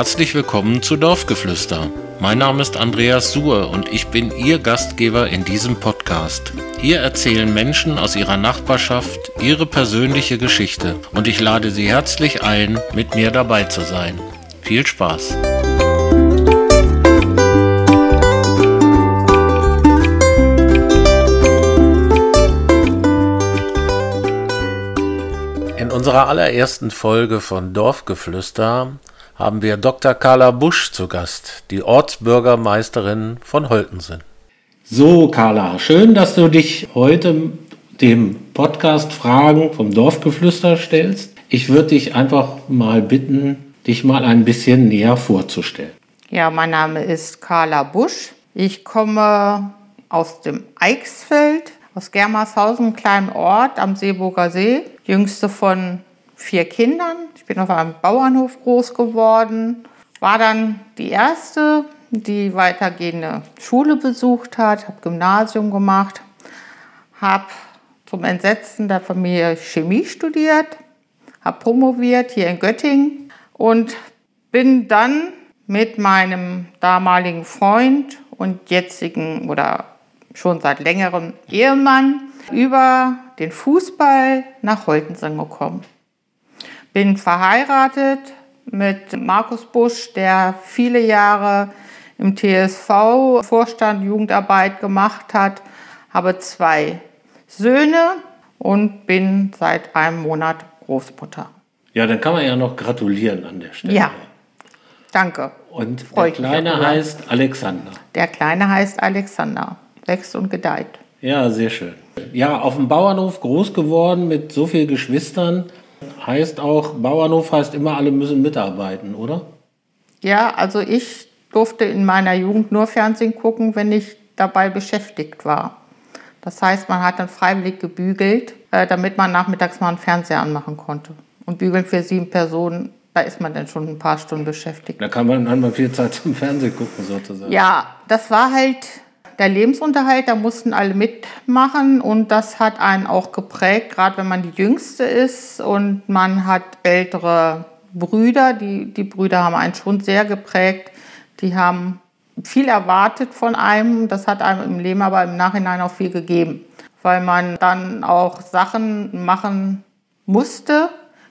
Herzlich willkommen zu Dorfgeflüster. Mein Name ist Andreas Suhr und ich bin Ihr Gastgeber in diesem Podcast. Hier erzählen Menschen aus ihrer Nachbarschaft ihre persönliche Geschichte und ich lade Sie herzlich ein, mit mir dabei zu sein. Viel Spaß! In unserer allerersten Folge von Dorfgeflüster haben wir Dr. Carla Busch zu Gast, die Ortsbürgermeisterin von Holtensen. So, Carla, schön, dass du dich heute dem Podcast Fragen vom Dorfgeflüster stellst. Ich würde dich einfach mal bitten, dich mal ein bisschen näher vorzustellen. Ja, mein Name ist Carla Busch. Ich komme aus dem Eichsfeld, aus Germershausen, einem kleinen Ort am Seeburger See, jüngste von vier Kindern. Ich bin auf einem Bauernhof groß geworden, war dann die erste, die weitergehende Schule besucht hat, habe Gymnasium gemacht, habe zum Entsetzen der Familie Chemie studiert, habe promoviert hier in Göttingen und bin dann mit meinem damaligen Freund und jetzigen oder schon seit längerem Ehemann über den Fußball nach Holtensen gekommen. Bin verheiratet mit Markus Busch, der viele Jahre im TSV Vorstand Jugendarbeit gemacht hat, habe zwei Söhne und bin seit einem Monat Großmutter. Ja, dann kann man ja noch gratulieren an der Stelle. Ja, danke. Und der Kleine heißt Alexander. Der Kleine heißt Alexander, wächst und gedeiht. Ja, sehr schön. Ja, auf dem Bauernhof groß geworden mit so vielen Geschwistern. Heißt auch, Bauernhof heißt immer, alle müssen mitarbeiten, oder? Ja, also ich durfte in meiner Jugend nur Fernsehen gucken, wenn ich dabei beschäftigt war. Das heißt, man hat dann freiwillig gebügelt, äh, damit man nachmittags mal einen Fernseher anmachen konnte. Und bügeln für sieben Personen, da ist man dann schon ein paar Stunden beschäftigt. Da kann man, hat man viel Zeit zum Fernsehen gucken sozusagen. Ja, das war halt der Lebensunterhalt, da mussten alle mitmachen und das hat einen auch geprägt, gerade wenn man die Jüngste ist und man hat ältere Brüder, die, die Brüder haben einen schon sehr geprägt, die haben viel erwartet von einem, das hat einem im Leben aber im Nachhinein auch viel gegeben, weil man dann auch Sachen machen musste,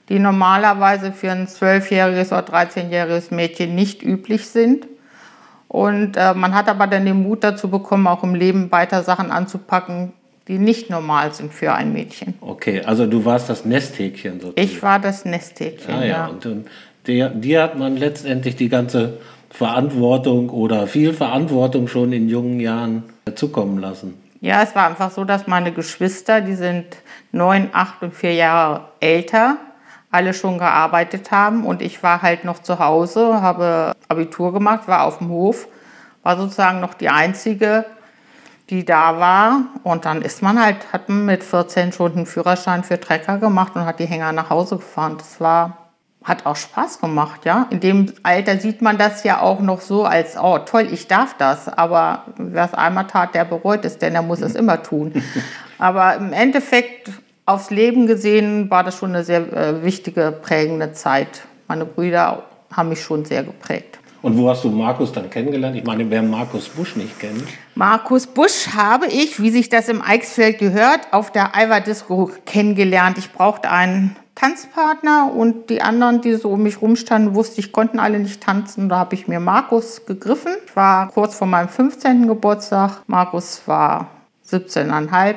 die normalerweise für ein zwölfjähriges oder 13-jähriges Mädchen nicht üblich sind. Und äh, man hat aber dann den Mut dazu bekommen, auch im Leben weiter Sachen anzupacken, die nicht normal sind für ein Mädchen. Okay, also du warst das Nesthäkchen sozusagen. Ich war das Nesthäkchen, ah, ja. ja. Und, und der, dir hat man letztendlich die ganze Verantwortung oder viel Verantwortung schon in jungen Jahren zukommen lassen. Ja, es war einfach so, dass meine Geschwister, die sind neun, acht und vier Jahre älter, alle schon gearbeitet haben und ich war halt noch zu Hause, habe Abitur gemacht, war auf dem Hof, war sozusagen noch die einzige, die da war und dann ist man halt, hat man mit 14 schon einen Führerschein für Trecker gemacht und hat die Hänger nach Hause gefahren. Das war hat auch Spaß gemacht, ja. In dem Alter sieht man das ja auch noch so als, oh toll, ich darf das. Aber wer es einmal tat, der bereut es, denn er muss es immer tun. Aber im Endeffekt aufs Leben gesehen war das schon eine sehr äh, wichtige, prägende Zeit. Meine Brüder haben mich schon sehr geprägt. Und wo hast du Markus dann kennengelernt? Ich meine, wer Markus Busch nicht kennt. Markus Busch habe ich, wie sich das im Eichsfeld gehört, auf der Alva Disco kennengelernt. Ich brauchte einen Tanzpartner und die anderen, die so um mich rumstanden, wusste ich, konnten alle nicht tanzen. Da habe ich mir Markus gegriffen. Ich war kurz vor meinem 15. Geburtstag. Markus war 17,5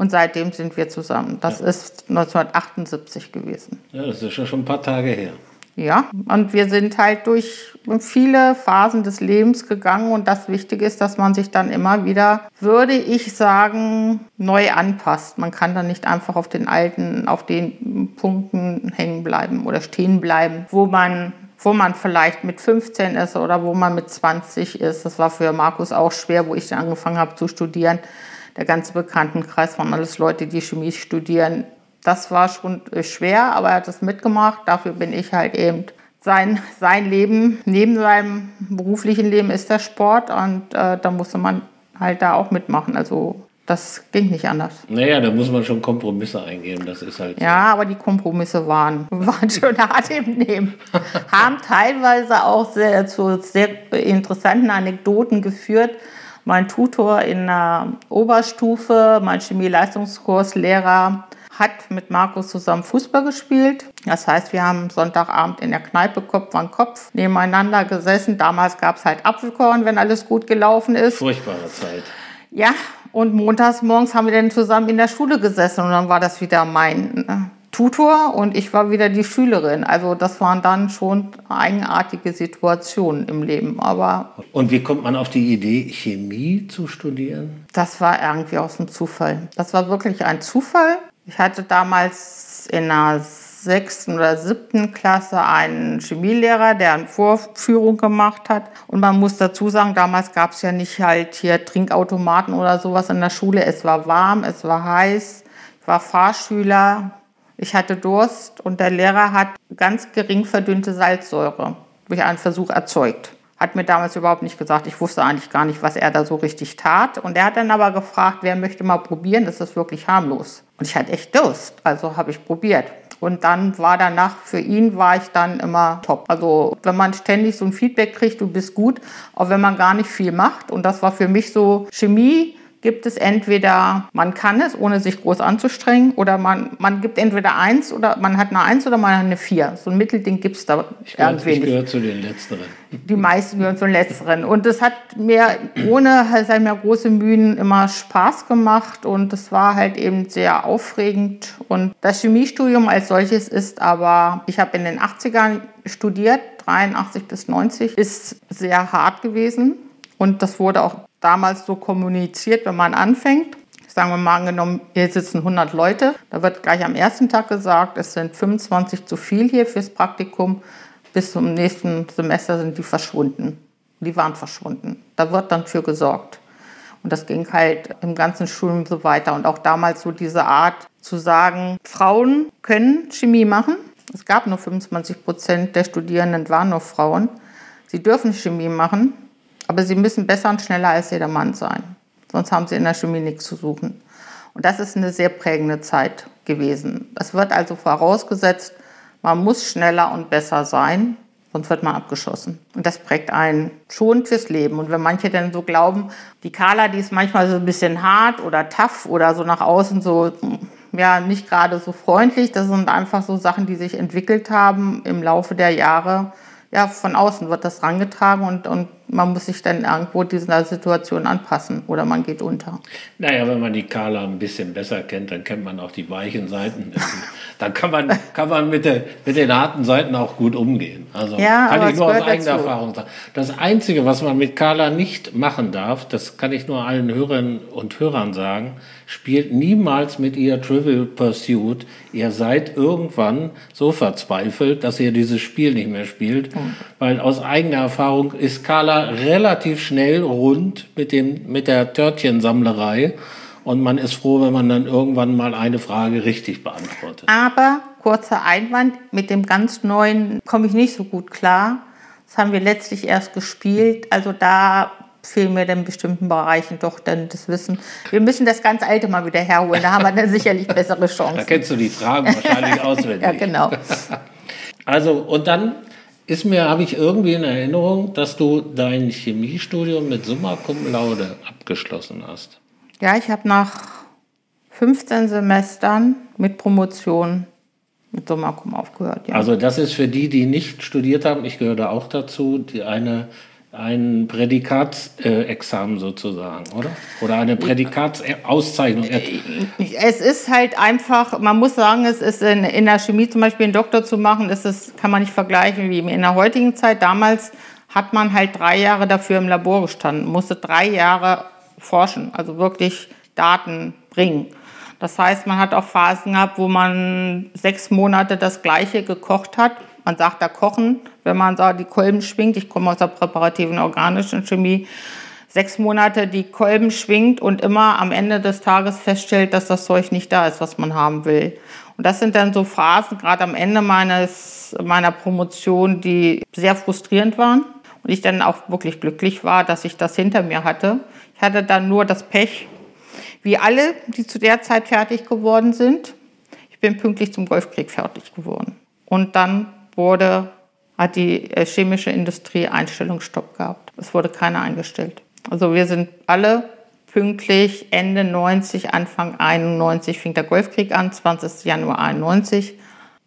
und seitdem sind wir zusammen. Das ja. ist 1978 gewesen. Ja, das ist ja schon ein paar Tage her. Ja, und wir sind halt durch viele Phasen des Lebens gegangen und das Wichtige ist, dass man sich dann immer wieder, würde ich sagen, neu anpasst. Man kann dann nicht einfach auf den alten, auf den Punkten hängen bleiben oder stehen bleiben, wo man wo man vielleicht mit 15 ist oder wo man mit 20 ist. Das war für Markus auch schwer, wo ich dann angefangen habe zu studieren der ganze Bekanntenkreis waren alles Leute, die Chemie studieren. Das war schon äh, schwer, aber er hat es mitgemacht. Dafür bin ich halt eben sein, sein Leben, neben seinem beruflichen Leben ist der Sport und äh, da musste man halt da auch mitmachen. Also Das ging nicht anders. Naja, da muss man schon Kompromisse eingehen. Das ist halt. Ja, aber die Kompromisse waren, waren schon hart im Nehmen. Haben teilweise auch sehr, zu sehr interessanten Anekdoten geführt. Mein Tutor in der Oberstufe, mein Chemieleistungskurslehrer, hat mit Markus zusammen Fußball gespielt. Das heißt, wir haben Sonntagabend in der Kneipe Kopf an Kopf nebeneinander gesessen. Damals gab es halt Apfelkorn, wenn alles gut gelaufen ist. Furchtbare Zeit. Ja, und montags morgens haben wir dann zusammen in der Schule gesessen und dann war das wieder mein äh, Tutor und ich war wieder die Schülerin. Also das waren dann schon eigenartige Situationen im Leben. Aber und wie kommt man auf die Idee, Chemie zu studieren? Das war irgendwie aus dem Zufall. Das war wirklich ein Zufall. Ich hatte damals in der sechsten oder siebten Klasse einen Chemielehrer, der eine Vorführung gemacht hat. Und man muss dazu sagen, damals gab es ja nicht halt hier Trinkautomaten oder sowas in der Schule. Es war warm, es war heiß, ich war Fahrschüler, ich hatte Durst und der Lehrer hat ganz gering verdünnte Salzsäure durch einen Versuch erzeugt. Hat mir damals überhaupt nicht gesagt. Ich wusste eigentlich gar nicht, was er da so richtig tat. Und er hat dann aber gefragt, wer möchte mal probieren, das ist wirklich harmlos. Und ich hatte echt Durst, also habe ich probiert. Und dann war danach, für ihn war ich dann immer top. Also wenn man ständig so ein Feedback kriegt, du bist gut, auch wenn man gar nicht viel macht. Und das war für mich so Chemie gibt es entweder, man kann es, ohne sich groß anzustrengen, oder man, man gibt entweder eins oder man hat eine Eins oder man hat eine Vier. So ein Mittelding gibt es da ich gehör, irgendwie ich gehöre zu den Letzteren. Die meisten gehören zu den Letzteren. Und es hat mir ohne halt mehr große Mühen immer Spaß gemacht und es war halt eben sehr aufregend. Und das Chemiestudium als solches ist aber, ich habe in den 80ern studiert, 83 bis 90, ist sehr hart gewesen. Und das wurde auch damals so kommuniziert, wenn man anfängt. Sagen wir mal angenommen, hier sitzen 100 Leute. Da wird gleich am ersten Tag gesagt, es sind 25 zu viel hier fürs Praktikum. Bis zum nächsten Semester sind die verschwunden. Die waren verschwunden. Da wird dann für gesorgt. Und das ging halt im ganzen Studium so weiter. Und auch damals so diese Art zu sagen, Frauen können Chemie machen. Es gab nur 25 Prozent der Studierenden waren nur Frauen. Sie dürfen Chemie machen. Aber sie müssen besser und schneller als jeder Mann sein. Sonst haben sie in der Chemie nichts zu suchen. Und das ist eine sehr prägende Zeit gewesen. Es wird also vorausgesetzt, man muss schneller und besser sein, sonst wird man abgeschossen. Und das prägt einen schon fürs Leben. Und wenn manche dann so glauben, die Carla, die ist manchmal so ein bisschen hart oder tough oder so nach außen so, ja, nicht gerade so freundlich, das sind einfach so Sachen, die sich entwickelt haben im Laufe der Jahre. Ja, von außen wird das rangetragen und, und man muss sich dann irgendwo dieser Situation anpassen oder man geht unter. Naja, wenn man die Carla ein bisschen besser kennt, dann kennt man auch die weichen Seiten. dann kann man, kann man mit, der, mit den harten Seiten auch gut umgehen. Also ja, kann ich nur aus eigener dazu. Erfahrung sagen. Das Einzige, was man mit Carla nicht machen darf, das kann ich nur allen Hörern und Hörern sagen, spielt niemals mit ihr Trivial Pursuit. Ihr seid irgendwann so verzweifelt, dass ihr dieses Spiel nicht mehr spielt, mhm. weil aus eigener Erfahrung ist Carla relativ schnell rund mit, dem, mit der Törtchensammlerei. Und man ist froh, wenn man dann irgendwann mal eine Frage richtig beantwortet. Aber kurzer Einwand, mit dem ganz neuen komme ich nicht so gut klar. Das haben wir letztlich erst gespielt. Also da fehlen mir in bestimmten Bereichen doch dann das Wissen. Wir müssen das ganz Alte mal wieder herholen. Da haben wir dann sicherlich bessere Chancen. Da kennst du die Fragen wahrscheinlich auswendig. ja, genau. Also, und dann ist mir, habe ich irgendwie in Erinnerung, dass du dein Chemiestudium mit Summa Cum Laude abgeschlossen hast. Ja, ich habe nach 15 Semestern mit Promotion mit Summa Cum aufgehört. Ja. Also das ist für die, die nicht studiert haben, ich gehöre da auch dazu, die eine ein Prädikatsexamen äh, sozusagen, oder? Oder eine Prädikatsauszeichnung. Es ist halt einfach, man muss sagen, es ist in, in der Chemie zum Beispiel einen Doktor zu machen, das ist, kann man nicht vergleichen wie in der heutigen Zeit. Damals hat man halt drei Jahre dafür im Labor gestanden, musste drei Jahre forschen, also wirklich Daten bringen. Das heißt, man hat auch Phasen gehabt, wo man sechs Monate das Gleiche gekocht hat man sagt da kochen, wenn man da die Kolben schwingt. Ich komme aus der präparativen organischen Chemie. Sechs Monate die Kolben schwingt und immer am Ende des Tages feststellt, dass das Zeug nicht da ist, was man haben will. Und das sind dann so Phasen, gerade am Ende meines, meiner Promotion, die sehr frustrierend waren. Und ich dann auch wirklich glücklich war, dass ich das hinter mir hatte. Ich hatte dann nur das Pech, wie alle, die zu der Zeit fertig geworden sind. Ich bin pünktlich zum Golfkrieg fertig geworden. Und dann wurde, hat die äh, chemische Industrie Einstellungsstopp gehabt. Es wurde keiner eingestellt. Also wir sind alle pünktlich Ende 90, Anfang 91 fing der Golfkrieg an, 20. Januar 91.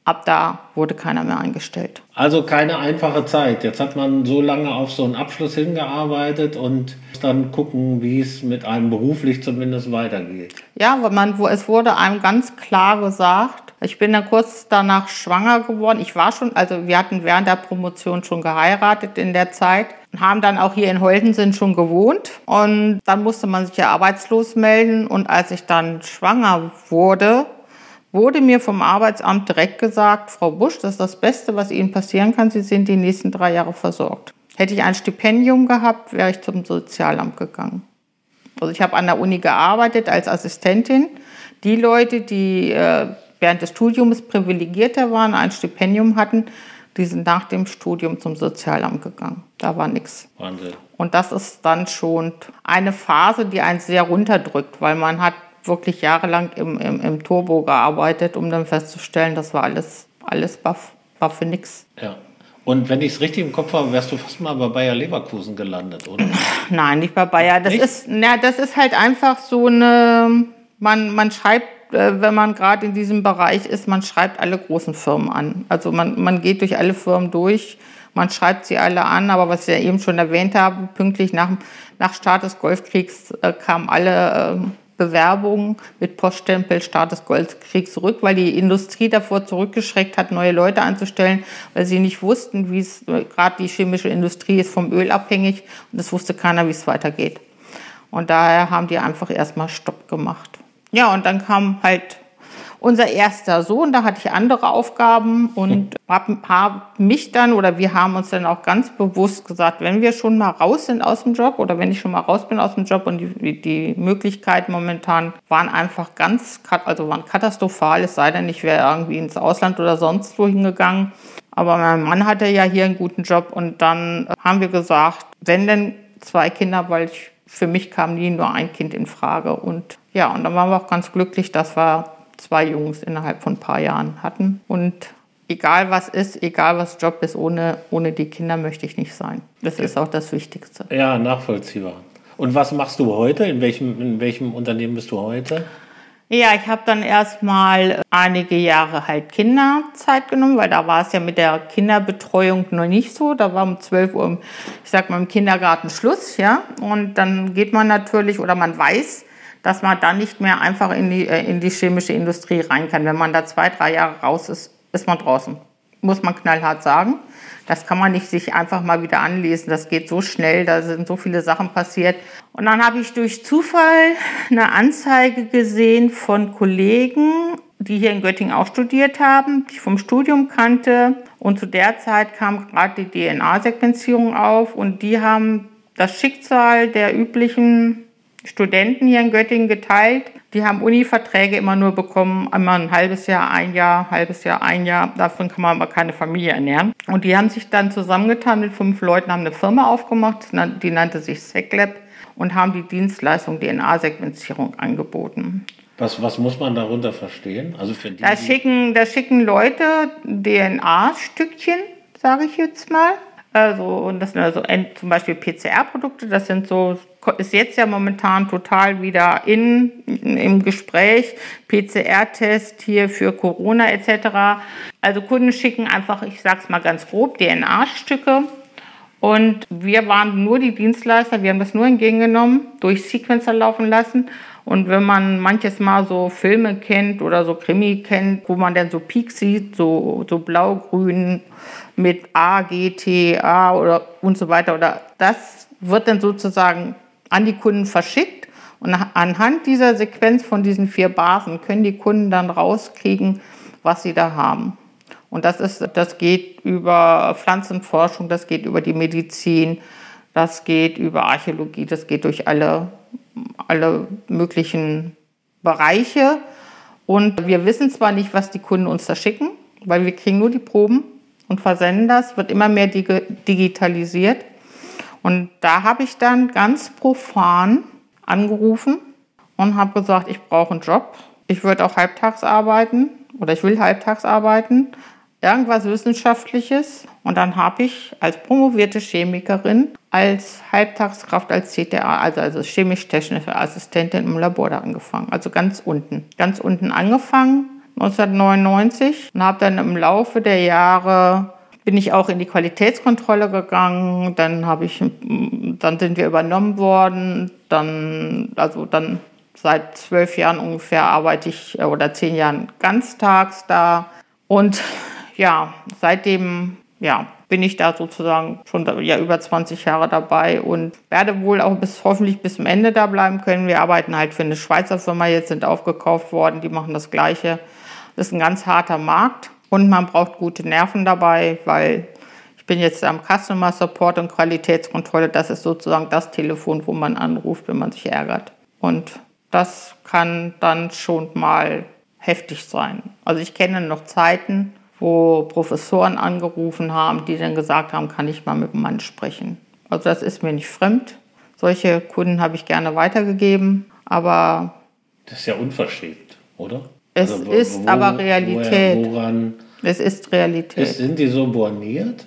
Ab da wurde keiner mehr eingestellt. Also keine einfache Zeit. Jetzt hat man so lange auf so einen Abschluss hingearbeitet und dann gucken, wie es mit einem beruflich zumindest weitergeht. Ja, weil man, es wurde einem ganz klar gesagt, ich bin dann kurz danach schwanger geworden. Ich war schon, also wir hatten während der Promotion schon geheiratet in der Zeit haben dann auch hier in Holtensen schon gewohnt und dann musste man sich ja arbeitslos melden und als ich dann schwanger wurde, wurde mir vom Arbeitsamt direkt gesagt, Frau Busch, das ist das Beste, was Ihnen passieren kann, Sie sind die nächsten drei Jahre versorgt. Hätte ich ein Stipendium gehabt, wäre ich zum Sozialamt gegangen. Also ich habe an der Uni gearbeitet als Assistentin. Die Leute, die äh, während des Studiums privilegierter waren, ein Stipendium hatten, die sind nach dem Studium zum Sozialamt gegangen. Da war nichts. Wahnsinn. Und das ist dann schon eine Phase, die einen sehr runterdrückt, weil man hat wirklich jahrelang im, im, im Turbo gearbeitet, um dann festzustellen, das war alles, alles war, war für nichts. Ja. Und wenn ich es richtig im Kopf habe, wärst du fast mal bei Bayer Leverkusen gelandet, oder? Nein, nicht bei Bayer. Das ist, na, das ist halt einfach so eine, man, man schreibt äh, wenn man gerade in diesem Bereich ist, man schreibt alle großen Firmen an. Also man, man geht durch alle Firmen durch, man schreibt sie alle an, aber was ich ja eben schon erwähnt habe, pünktlich nach, nach Start des Golfkriegs äh, kamen alle äh, Bewerbungen mit Poststempel Start des Golfkriegs zurück, weil die Industrie davor zurückgeschreckt hat, neue Leute anzustellen, weil sie nicht wussten, wie es, gerade die chemische Industrie ist vom Öl abhängig und es wusste keiner, wie es weitergeht. Und daher haben die einfach erstmal Stopp gemacht. Ja, und dann kam halt unser erster Sohn, da hatte ich andere Aufgaben und habe hab mich dann oder wir haben uns dann auch ganz bewusst gesagt, wenn wir schon mal raus sind aus dem Job oder wenn ich schon mal raus bin aus dem Job und die, die Möglichkeiten momentan waren einfach ganz, also waren katastrophal, es sei denn, ich wäre irgendwie ins Ausland oder sonst wo hingegangen. Aber mein Mann hatte ja hier einen guten Job und dann haben wir gesagt, wenn denn zwei Kinder, weil ich, für mich kam nie nur ein Kind in Frage und ja, und dann waren wir auch ganz glücklich, dass wir zwei Jungs innerhalb von ein paar Jahren hatten. Und egal was ist, egal was Job ist, ohne, ohne die Kinder möchte ich nicht sein. Das ist auch das Wichtigste. Ja, nachvollziehbar. Und was machst du heute? In welchem, in welchem Unternehmen bist du heute? Ja, ich habe dann erstmal einige Jahre halt Kinderzeit genommen, weil da war es ja mit der Kinderbetreuung noch nicht so. Da war um 12 Uhr, ich sag mal, im Kindergarten Schluss, ja. Und dann geht man natürlich oder man weiß, dass man dann nicht mehr einfach in die, äh, in die chemische Industrie rein kann. Wenn man da zwei, drei Jahre raus ist, ist man draußen. Muss man knallhart sagen. Das kann man nicht sich einfach mal wieder anlesen. Das geht so schnell, da sind so viele Sachen passiert. Und dann habe ich durch Zufall eine Anzeige gesehen von Kollegen, die hier in Göttingen auch studiert haben, die ich vom Studium kannte. Und zu der Zeit kam gerade die DNA-Sequenzierung auf und die haben das Schicksal der üblichen Studenten hier in Göttingen geteilt. Die haben Uni-Verträge immer nur bekommen, einmal ein halbes Jahr, ein Jahr, halbes Jahr, ein Jahr. Davon kann man aber keine Familie ernähren. Und die haben sich dann zusammengetan mit fünf Leuten, haben eine Firma aufgemacht, die nannte sich SecLab und haben die Dienstleistung DNA-Sequenzierung angeboten. Was, was muss man darunter verstehen? Also für die, da, schicken, da schicken Leute DNA-Stückchen, sage ich jetzt mal. Also, und das sind also zum Beispiel PCR-Produkte, das sind so ist jetzt ja momentan total wieder in, im Gespräch. PCR-Test hier für Corona etc. Also Kunden schicken einfach, ich sage es mal ganz grob, DNA-Stücke. Und wir waren nur die Dienstleister, wir haben das nur entgegengenommen, durch Sequencer laufen lassen. Und wenn man manches Mal so Filme kennt oder so Krimi kennt, wo man dann so Peaks sieht, so, so blau-grün mit A, G, T, A oder und so weiter, oder das wird dann sozusagen an die Kunden verschickt. Und anhand dieser Sequenz von diesen vier Basen können die Kunden dann rauskriegen, was sie da haben. Und das, ist, das geht über Pflanzenforschung, das geht über die Medizin, das geht über Archäologie, das geht durch alle, alle möglichen Bereiche. Und wir wissen zwar nicht, was die Kunden uns da schicken, weil wir kriegen nur die Proben und versenden das, wird immer mehr digitalisiert. Und da habe ich dann ganz profan angerufen und habe gesagt, ich brauche einen Job. Ich würde auch halbtags arbeiten oder ich will halbtags arbeiten. Irgendwas Wissenschaftliches. Und dann habe ich als promovierte Chemikerin, als Halbtagskraft, als CTA, also, also chemisch-technische Assistentin im Labor da angefangen. Also ganz unten. Ganz unten angefangen, 1999. Und habe dann im Laufe der Jahre bin ich auch in die Qualitätskontrolle gegangen. Dann habe ich, dann sind wir übernommen worden. Dann, also dann seit zwölf Jahren ungefähr arbeite ich äh, oder zehn Jahren ganztags da. Und ja, seitdem ja, bin ich da sozusagen schon ja, über 20 Jahre dabei und werde wohl auch bis hoffentlich bis zum Ende da bleiben können. Wir arbeiten halt für eine Schweizer Firma, jetzt sind aufgekauft worden, die machen das Gleiche. Das ist ein ganz harter Markt und man braucht gute Nerven dabei, weil ich bin jetzt am Customer Support und Qualitätskontrolle. Das ist sozusagen das Telefon, wo man anruft, wenn man sich ärgert. Und das kann dann schon mal heftig sein. Also ich kenne noch Zeiten, wo Professoren angerufen haben, die dann gesagt haben, kann ich mal mit dem Mann sprechen. Also das ist mir nicht fremd. Solche Kunden habe ich gerne weitergegeben, aber... Das ist ja unverschämt, oder? Es also, ist wo, aber Realität. Woran es ist Realität. Es, sind die so borniert?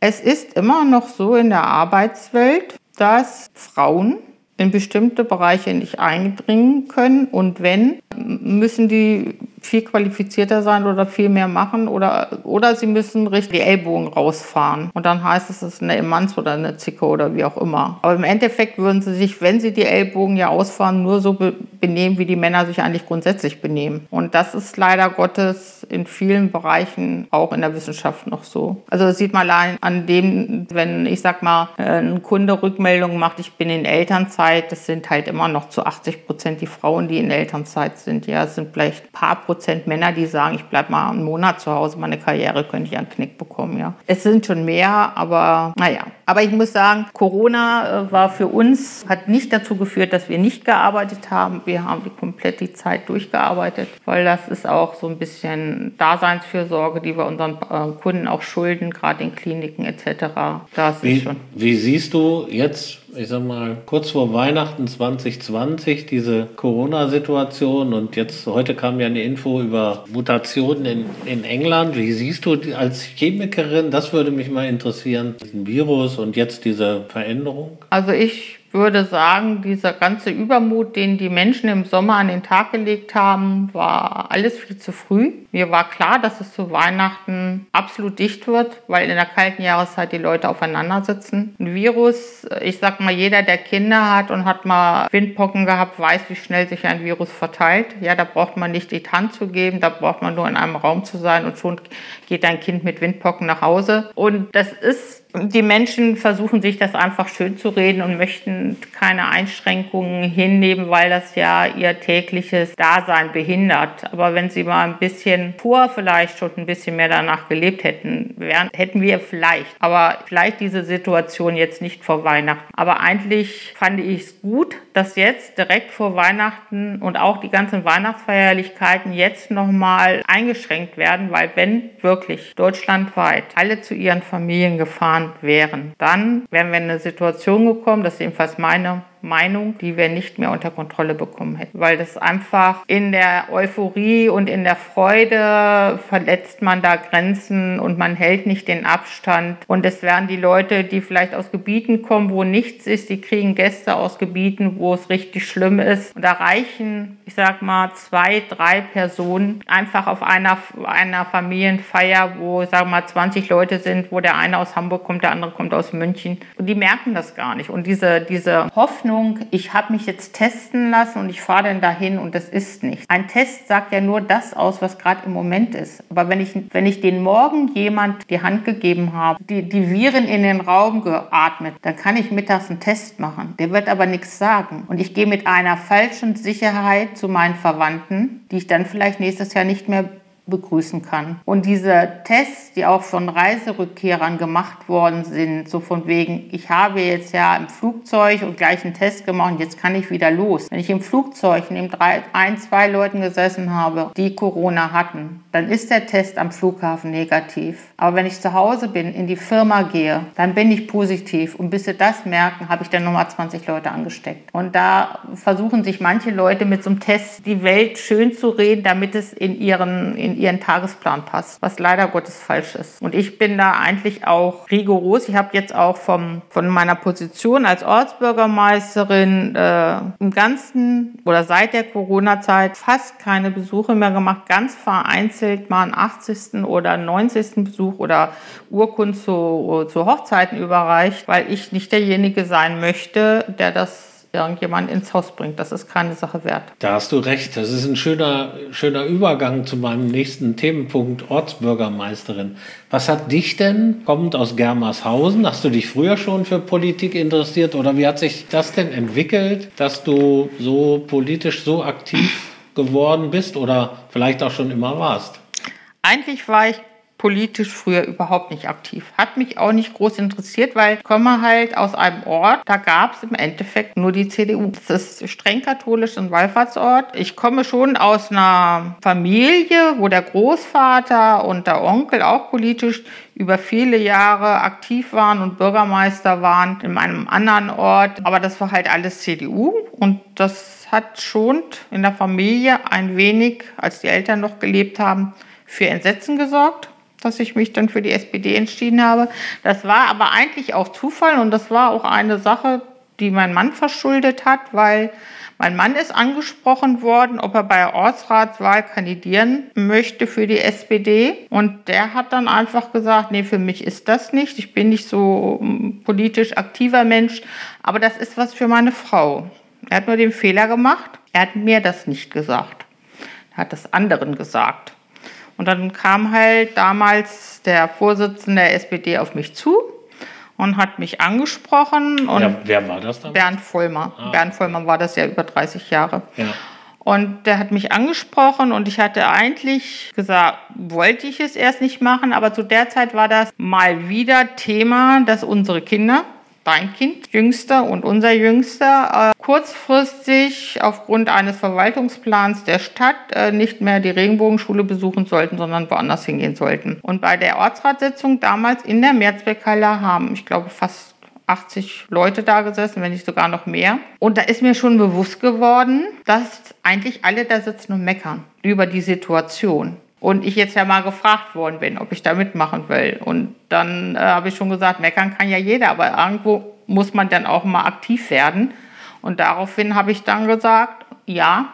Es ist immer noch so in der Arbeitswelt, dass Frauen in bestimmte Bereiche nicht eindringen können und wenn, müssen die viel qualifizierter sein oder viel mehr machen oder, oder sie müssen richtig die Ellbogen rausfahren. Und dann heißt es, es ist eine Emanz oder eine Zicke oder wie auch immer. Aber im Endeffekt würden sie sich, wenn sie die Ellbogen ja ausfahren, nur so be benehmen, wie die Männer sich eigentlich grundsätzlich benehmen. Und das ist leider Gottes in vielen Bereichen auch in der Wissenschaft noch so. Also das sieht man allein an dem, wenn ich sag mal, ein Kunde Rückmeldung macht, ich bin in Elternzeit, das sind halt immer noch zu 80 Prozent die Frauen, die in Elternzeit sind. Ja, es sind vielleicht ein paar Prozent Prozent Männer, die sagen, ich bleibe mal einen Monat zu Hause, meine Karriere könnte ich einen Knick bekommen. Ja. Es sind schon mehr, aber naja. Aber ich muss sagen, Corona äh, war für uns, hat nicht dazu geführt, dass wir nicht gearbeitet haben. Wir haben die komplett die Zeit durchgearbeitet, weil das ist auch so ein bisschen Daseinsfürsorge, die wir unseren äh, Kunden auch schulden, gerade in Kliniken etc. Das wie, ist schon. Wie siehst du jetzt ich sag mal, kurz vor Weihnachten 2020 diese Corona-Situation und jetzt heute kam ja eine Info über Mutationen in, in England. Wie siehst du als Chemikerin, das würde mich mal interessieren, diesen Virus und jetzt diese Veränderung? Also ich würde sagen, dieser ganze Übermut, den die Menschen im Sommer an den Tag gelegt haben, war alles viel zu früh. Mir war klar, dass es zu Weihnachten absolut dicht wird, weil in der kalten Jahreszeit die Leute aufeinander sitzen. Ein Virus, ich sag mal, jeder, der Kinder hat und hat mal Windpocken gehabt, weiß, wie schnell sich ein Virus verteilt. Ja, da braucht man nicht die Hand zu geben, da braucht man nur in einem Raum zu sein und schon geht ein Kind mit Windpocken nach Hause. Und das ist die Menschen versuchen sich das einfach schön zu reden und möchten keine Einschränkungen hinnehmen, weil das ja ihr tägliches Dasein behindert. Aber wenn sie mal ein bisschen vor vielleicht schon ein bisschen mehr danach gelebt hätten, wären, hätten wir vielleicht, aber vielleicht diese Situation jetzt nicht vor Weihnachten. Aber eigentlich fand ich es gut, dass jetzt direkt vor Weihnachten und auch die ganzen Weihnachtsfeierlichkeiten jetzt nochmal eingeschränkt werden, weil wenn wirklich deutschlandweit alle zu ihren Familien gefahren wären, dann wären wir in eine Situation gekommen, das ist jedenfalls meine Meinung, die wir nicht mehr unter Kontrolle bekommen hätten. Weil das einfach in der Euphorie und in der Freude verletzt man da Grenzen und man hält nicht den Abstand. Und es werden die Leute, die vielleicht aus Gebieten kommen, wo nichts ist, die kriegen Gäste aus Gebieten, wo es richtig schlimm ist. Und da reichen, ich sag mal, zwei, drei Personen einfach auf einer, einer Familienfeier, wo, sag mal, 20 Leute sind, wo der eine aus Hamburg kommt, der andere kommt aus München. Und die merken das gar nicht. Und diese, diese Hoffnung, Hoffnung, ich habe mich jetzt testen lassen und ich fahre dann dahin und das ist nichts. Ein Test sagt ja nur das aus, was gerade im Moment ist. Aber wenn ich, wenn ich den Morgen jemand die Hand gegeben habe, die, die Viren in den Raum geatmet, dann kann ich mittags einen Test machen. Der wird aber nichts sagen. Und ich gehe mit einer falschen Sicherheit zu meinen Verwandten, die ich dann vielleicht nächstes Jahr nicht mehr begrüßen kann. Und diese Tests, die auch von Reiserückkehrern gemacht worden sind, so von wegen, ich habe jetzt ja im Flugzeug und gleich einen Test gemacht und jetzt kann ich wieder los. Wenn ich im Flugzeug neben drei, ein, zwei Leuten gesessen habe, die Corona hatten, dann ist der Test am Flughafen negativ. Aber wenn ich zu Hause bin, in die Firma gehe, dann bin ich positiv. Und bis sie das merken, habe ich dann nochmal 20 Leute angesteckt. Und da versuchen sich manche Leute mit so einem Test die Welt schön zu reden, damit es in ihren, in ihren Tagesplan passt, was leider Gottes falsch ist. Und ich bin da eigentlich auch rigoros. Ich habe jetzt auch vom, von meiner Position als Ortsbürgermeisterin äh, im ganzen oder seit der Corona-Zeit fast keine Besuche mehr gemacht, ganz vereinzelt mal einen 80. oder 90. Besuch oder Urkund zu, zu Hochzeiten überreicht, weil ich nicht derjenige sein möchte, der das irgendjemand ins Haus bringt. Das ist keine Sache wert. Da hast du recht. Das ist ein schöner, schöner Übergang zu meinem nächsten Themenpunkt, Ortsbürgermeisterin. Was hat dich denn, kommend aus Germershausen, hast du dich früher schon für Politik interessiert oder wie hat sich das denn entwickelt, dass du so politisch so aktiv geworden bist oder vielleicht auch schon immer warst? Eigentlich war ich politisch früher überhaupt nicht aktiv. Hat mich auch nicht groß interessiert, weil ich komme halt aus einem Ort, da gab es im Endeffekt nur die CDU. Das ist streng katholisch ein Wallfahrtsort. Ich komme schon aus einer Familie, wo der Großvater und der Onkel auch politisch über viele Jahre aktiv waren und Bürgermeister waren in einem anderen Ort. Aber das war halt alles CDU und das hat schon in der Familie ein wenig, als die Eltern noch gelebt haben, für Entsetzen gesorgt dass ich mich dann für die SPD entschieden habe. Das war aber eigentlich auch Zufall und das war auch eine Sache, die mein Mann verschuldet hat, weil mein Mann ist angesprochen worden, ob er bei der Ortsratswahl kandidieren möchte für die SPD. Und der hat dann einfach gesagt, nee, für mich ist das nicht. Ich bin nicht so mm, politisch aktiver Mensch, aber das ist was für meine Frau. Er hat nur den Fehler gemacht, er hat mir das nicht gesagt. Er hat das anderen gesagt. Und dann kam halt damals der Vorsitzende der SPD auf mich zu und hat mich angesprochen. Und ja, wer war das dann? Bernd Vollmer. Ah. Bernd Vollmer war das ja über 30 Jahre. Ja. Und der hat mich angesprochen und ich hatte eigentlich gesagt, wollte ich es erst nicht machen, aber zu der Zeit war das mal wieder Thema, dass unsere Kinder dein Kind, Jüngster und unser Jüngster, äh, kurzfristig aufgrund eines Verwaltungsplans der Stadt äh, nicht mehr die Regenbogenschule besuchen sollten, sondern woanders hingehen sollten. Und bei der Ortsratssitzung damals in der Mehrzweckhalle haben, ich glaube, fast 80 Leute da gesessen, wenn nicht sogar noch mehr. Und da ist mir schon bewusst geworden, dass eigentlich alle da sitzen und meckern über die Situation. Und ich jetzt ja mal gefragt worden bin, ob ich da mitmachen will. Und dann äh, habe ich schon gesagt, meckern kann ja jeder, aber irgendwo muss man dann auch mal aktiv werden. Und daraufhin habe ich dann gesagt, ja,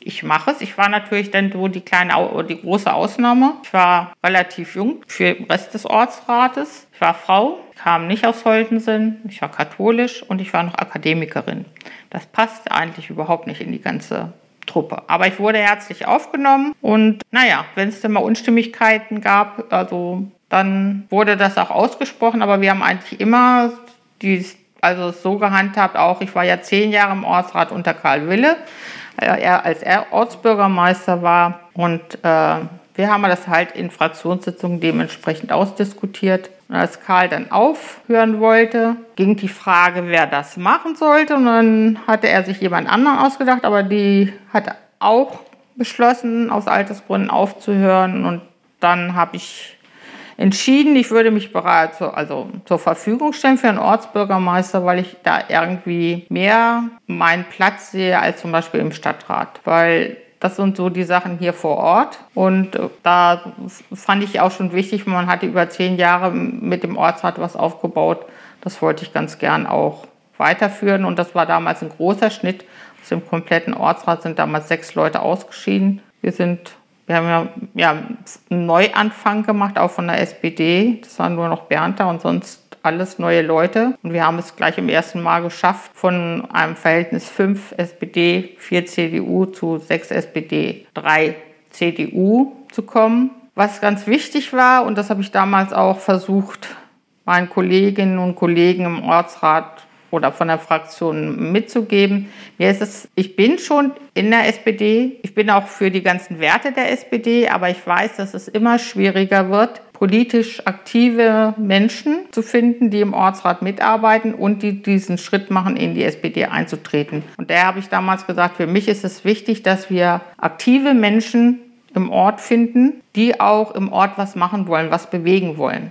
ich mache es. Ich war natürlich dann so die kleine, die große Ausnahme. Ich war relativ jung für den Rest des Ortsrates. Ich war Frau, kam nicht aus Holtensen, ich war katholisch und ich war noch Akademikerin. Das passte eigentlich überhaupt nicht in die ganze Truppe. Aber ich wurde herzlich aufgenommen und naja, wenn es dann mal Unstimmigkeiten gab, also dann wurde das auch ausgesprochen, aber wir haben eigentlich immer die, also so gehandhabt, auch ich war ja zehn Jahre im Ortsrat unter Karl Wille, er, als er Ortsbürgermeister war und äh, wir haben das halt in Fraktionssitzungen dementsprechend ausdiskutiert. Und als Karl dann aufhören wollte, ging die Frage, wer das machen sollte. Und dann hatte er sich jemand anderen ausgedacht, aber die hat auch beschlossen, aus Altersgründen aufzuhören. Und dann habe ich entschieden, ich würde mich bereits also zur Verfügung stellen für einen Ortsbürgermeister, weil ich da irgendwie mehr meinen Platz sehe als zum Beispiel im Stadtrat. Weil das sind so die Sachen hier vor Ort. Und äh, da fand ich auch schon wichtig, man hatte über zehn Jahre mit dem Ortsrat was aufgebaut. Das wollte ich ganz gern auch weiterführen. Und das war damals ein großer Schnitt. Aus dem kompletten Ortsrat sind damals sechs Leute ausgeschieden. Wir sind wir haben ja, ja einen Neuanfang gemacht, auch von der SPD. Das waren nur noch Bernd da und sonst alles neue Leute. Und wir haben es gleich im ersten Mal geschafft, von einem Verhältnis 5 SPD, 4 CDU zu 6 SPD, 3 CDU zu kommen. Was ganz wichtig war, und das habe ich damals auch versucht, meinen Kolleginnen und Kollegen im Ortsrat oder von der Fraktion mitzugeben. Mir ist es, ich bin schon in der SPD, ich bin auch für die ganzen Werte der SPD, aber ich weiß, dass es immer schwieriger wird, politisch aktive Menschen zu finden, die im Ortsrat mitarbeiten und die diesen Schritt machen, in die SPD einzutreten. Und daher habe ich damals gesagt, für mich ist es wichtig, dass wir aktive Menschen im Ort finden, die auch im Ort was machen wollen, was bewegen wollen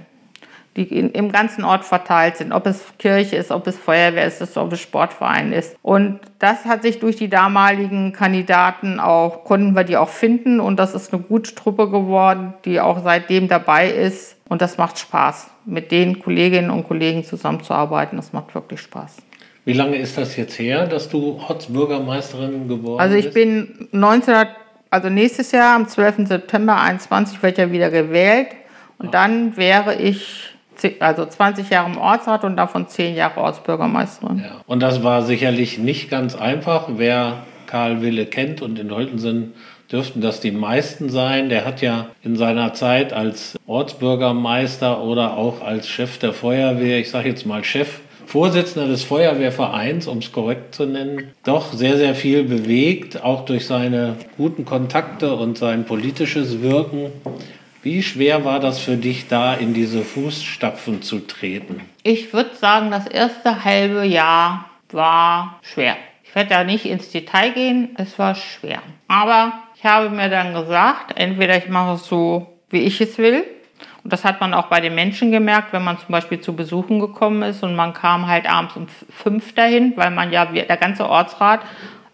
die in, im ganzen Ort verteilt sind, ob es Kirche ist, ob es Feuerwehr ist, ob es Sportverein ist. Und das hat sich durch die damaligen Kandidaten auch, konnten wir die auch finden und das ist eine gute Truppe geworden, die auch seitdem dabei ist und das macht Spaß, mit den Kolleginnen und Kollegen zusammenzuarbeiten. Das macht wirklich Spaß. Wie lange ist das jetzt her, dass du Ortsbürgermeisterin geworden bist? Also ich bist? bin 19, also nächstes Jahr am 12. September 21 wird ja wieder gewählt und dann wäre ich also 20 Jahre im Ortsrat und davon 10 Jahre Ortsbürgermeisterin. Ja. Und das war sicherlich nicht ganz einfach. Wer Karl Wille kennt und in Holtensen dürften das die meisten sein. Der hat ja in seiner Zeit als Ortsbürgermeister oder auch als Chef der Feuerwehr, ich sage jetzt mal Chef, Vorsitzender des Feuerwehrvereins, um es korrekt zu nennen, doch sehr, sehr viel bewegt, auch durch seine guten Kontakte und sein politisches Wirken. Wie schwer war das für dich, da in diese Fußstapfen zu treten? Ich würde sagen, das erste halbe Jahr war schwer. Ich werde da nicht ins Detail gehen, es war schwer. Aber ich habe mir dann gesagt, entweder ich mache es so, wie ich es will. Und das hat man auch bei den Menschen gemerkt, wenn man zum Beispiel zu Besuchen gekommen ist und man kam halt abends um fünf dahin, weil man ja, der ganze Ortsrat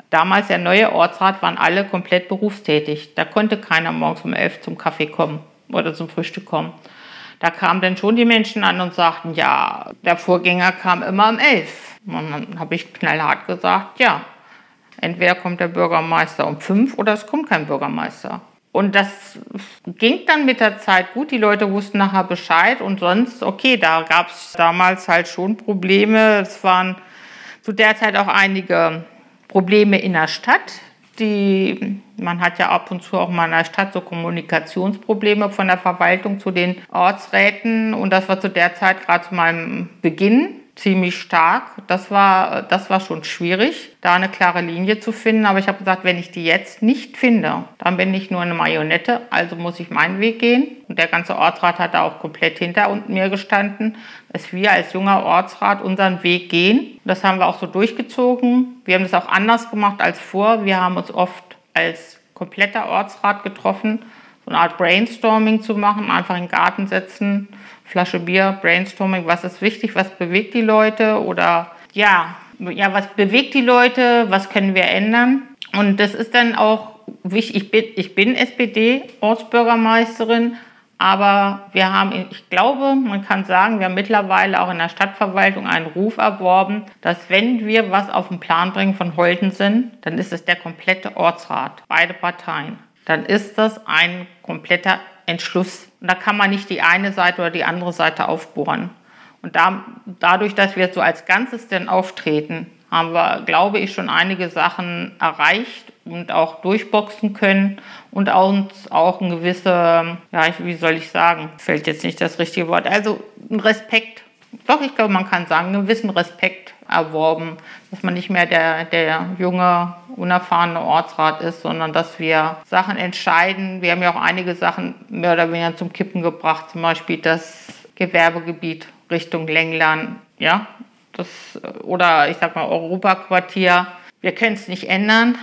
Damals der neue Ortsrat waren alle komplett berufstätig. Da konnte keiner morgens um elf zum Kaffee kommen oder zum Frühstück kommen. Da kamen dann schon die Menschen an und sagten, ja, der Vorgänger kam immer um elf. Und dann habe ich knallhart gesagt, ja, entweder kommt der Bürgermeister um fünf oder es kommt kein Bürgermeister. Und das ging dann mit der Zeit gut. Die Leute wussten nachher Bescheid und sonst, okay, da gab es damals halt schon Probleme. Es waren zu der Zeit auch einige Probleme in der Stadt die, man hat ja ab und zu auch mal in der Stadt so Kommunikationsprobleme von der Verwaltung zu den Ortsräten. Und das war zu der Zeit gerade zu meinem Beginn ziemlich stark. Das war, das war schon schwierig, da eine klare Linie zu finden. Aber ich habe gesagt, wenn ich die jetzt nicht finde, dann bin ich nur eine Marionette. Also muss ich meinen Weg gehen. Und der ganze Ortsrat hat da auch komplett hinter mir gestanden, dass wir als junger Ortsrat unseren Weg gehen. Das haben wir auch so durchgezogen. Wir haben das auch anders gemacht als vor. Wir haben uns oft als kompletter Ortsrat getroffen, so eine Art Brainstorming zu machen, einfach in den Garten setzen Flasche Bier, Brainstorming, was ist wichtig, was bewegt die Leute oder ja, ja, was bewegt die Leute, was können wir ändern. Und das ist dann auch wichtig, ich bin, ich bin SPD-Ortsbürgermeisterin, aber wir haben, ich glaube, man kann sagen, wir haben mittlerweile auch in der Stadtverwaltung einen Ruf erworben, dass wenn wir was auf den Plan bringen von Holten sind, dann ist es der komplette Ortsrat, beide Parteien. Dann ist das ein kompletter Entschluss. Und da kann man nicht die eine Seite oder die andere Seite aufbohren. Und da, dadurch, dass wir so als Ganzes denn auftreten, haben wir, glaube ich, schon einige Sachen erreicht und auch durchboxen können und uns auch ein gewisser, ja, wie soll ich sagen, fällt jetzt nicht das richtige Wort, also ein Respekt, doch, ich glaube, man kann sagen, einen gewissen Respekt erworben, dass man nicht mehr der, der junge, unerfahrene Ortsrat ist, sondern dass wir Sachen entscheiden. Wir haben ja auch einige Sachen mehr oder weniger zum Kippen gebracht, zum Beispiel das Gewerbegebiet Richtung Lenglern, ja, das, oder ich sag mal Europaquartier. Wir können es nicht ändern,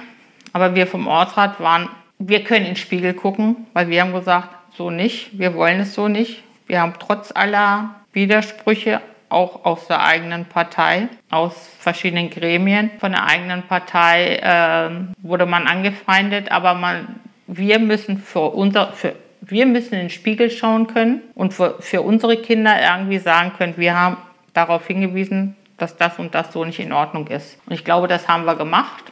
aber wir vom Ortsrat waren, wir können in den Spiegel gucken, weil wir haben gesagt, so nicht, wir wollen es so nicht. Wir haben trotz aller Widersprüche auch aus der eigenen Partei, aus verschiedenen Gremien. Von der eigenen Partei äh, wurde man angefeindet, aber man, wir müssen für unser, für, wir müssen in den Spiegel schauen können und für, für unsere Kinder irgendwie sagen können, wir haben darauf hingewiesen, dass das und das so nicht in Ordnung ist. Und ich glaube, das haben wir gemacht.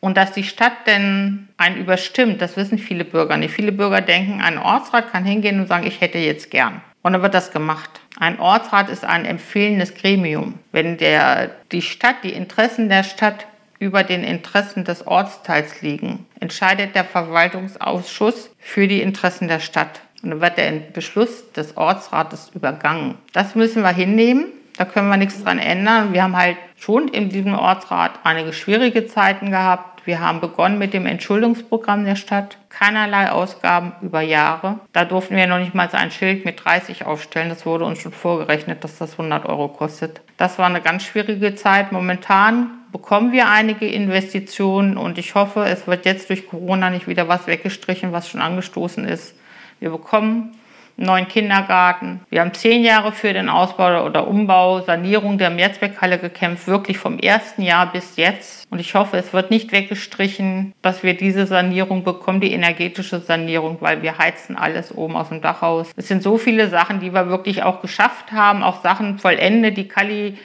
Und dass die Stadt denn einen überstimmt, das wissen viele Bürger nicht. Viele Bürger denken, ein Ortsrat kann hingehen und sagen, ich hätte jetzt gern. Und dann wird das gemacht. Ein Ortsrat ist ein empfehlendes Gremium. Wenn der, die Stadt, die Interessen der Stadt über den Interessen des Ortsteils liegen, entscheidet der Verwaltungsausschuss für die Interessen der Stadt. Und dann wird der Beschluss des Ortsrates übergangen. Das müssen wir hinnehmen. Da können wir nichts dran ändern. Wir haben halt schon in diesem Ortsrat einige schwierige Zeiten gehabt. Wir haben begonnen mit dem Entschuldungsprogramm der Stadt. Keinerlei Ausgaben über Jahre. Da durften wir noch nicht mal ein Schild mit 30 aufstellen. Das wurde uns schon vorgerechnet, dass das 100 Euro kostet. Das war eine ganz schwierige Zeit. Momentan bekommen wir einige Investitionen und ich hoffe, es wird jetzt durch Corona nicht wieder was weggestrichen, was schon angestoßen ist. Wir bekommen einen neuen Kindergarten. Wir haben zehn Jahre für den Ausbau oder Umbau, Sanierung der Mehrzweckhalle gekämpft, wirklich vom ersten Jahr bis jetzt. Und ich hoffe, es wird nicht weggestrichen, dass wir diese Sanierung bekommen, die energetische Sanierung, weil wir heizen alles oben aus dem Dachhaus. Es sind so viele Sachen, die wir wirklich auch geschafft haben, auch Sachen vollendet, die Kali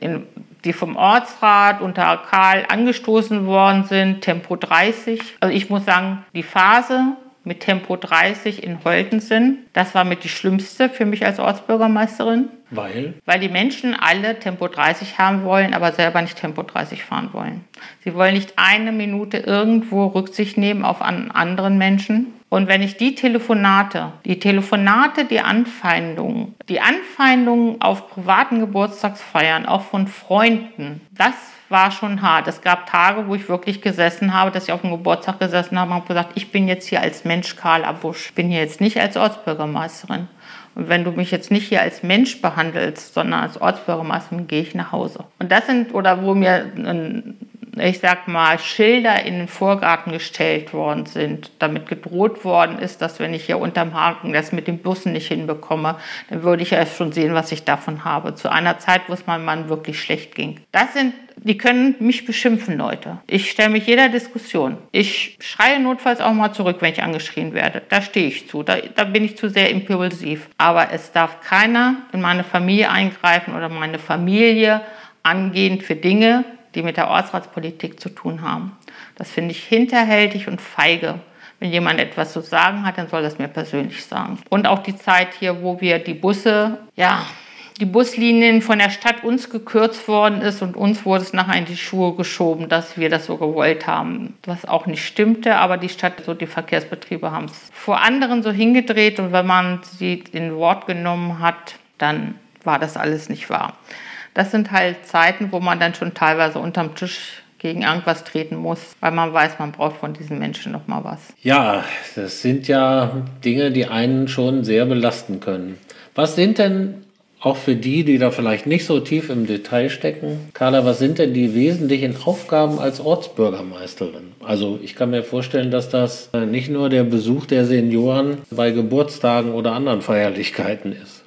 in die vom Ortsrat unter Karl angestoßen worden sind, Tempo 30. Also ich muss sagen, die Phase mit Tempo 30 in Holtensen, das war mit die schlimmste für mich als Ortsbürgermeisterin. Weil? Weil die Menschen alle Tempo 30 haben wollen, aber selber nicht Tempo 30 fahren wollen. Sie wollen nicht eine Minute irgendwo Rücksicht nehmen auf einen anderen Menschen. Und wenn ich die Telefonate, die Telefonate, die Anfeindungen, die Anfeindungen auf privaten Geburtstagsfeiern, auch von Freunden, das war schon hart. Es gab Tage, wo ich wirklich gesessen habe, dass ich auf dem Geburtstag gesessen habe und habe gesagt, ich bin jetzt hier als Mensch Karl Abusch. Ich bin hier jetzt nicht als Ortsbürgermeisterin. Und wenn du mich jetzt nicht hier als Mensch behandelst, sondern als Ortsbürgermeisterin, gehe ich nach Hause. Und das sind, oder wo mir ein ich sag mal, Schilder in den Vorgarten gestellt worden sind, damit gedroht worden ist, dass wenn ich hier unterm Haken das mit den Bussen nicht hinbekomme, dann würde ich ja schon sehen, was ich davon habe. Zu einer Zeit, wo es meinem Mann wirklich schlecht ging. Das sind, die können mich beschimpfen, Leute. Ich stelle mich jeder Diskussion. Ich schreie notfalls auch mal zurück, wenn ich angeschrien werde. Da stehe ich zu. Da, da bin ich zu sehr impulsiv. Aber es darf keiner in meine Familie eingreifen oder meine Familie angehen für Dinge, die mit der Ortsratspolitik zu tun haben. Das finde ich hinterhältig und feige. Wenn jemand etwas zu sagen hat, dann soll das mir persönlich sagen. Und auch die Zeit hier, wo wir die Busse, ja, die Buslinien von der Stadt uns gekürzt worden ist und uns wurde es nachher in die Schuhe geschoben, dass wir das so gewollt haben. Was auch nicht stimmte, aber die Stadt, so die Verkehrsbetriebe haben es vor anderen so hingedreht und wenn man sie in Wort genommen hat, dann war das alles nicht wahr. Das sind halt Zeiten, wo man dann schon teilweise unterm Tisch gegen irgendwas treten muss, weil man weiß, man braucht von diesen Menschen noch mal was. Ja, das sind ja Dinge, die einen schon sehr belasten können. Was sind denn auch für die, die da vielleicht nicht so tief im Detail stecken, Carla, was sind denn die wesentlichen Aufgaben als Ortsbürgermeisterin? Also ich kann mir vorstellen, dass das nicht nur der Besuch der Senioren bei Geburtstagen oder anderen Feierlichkeiten ist.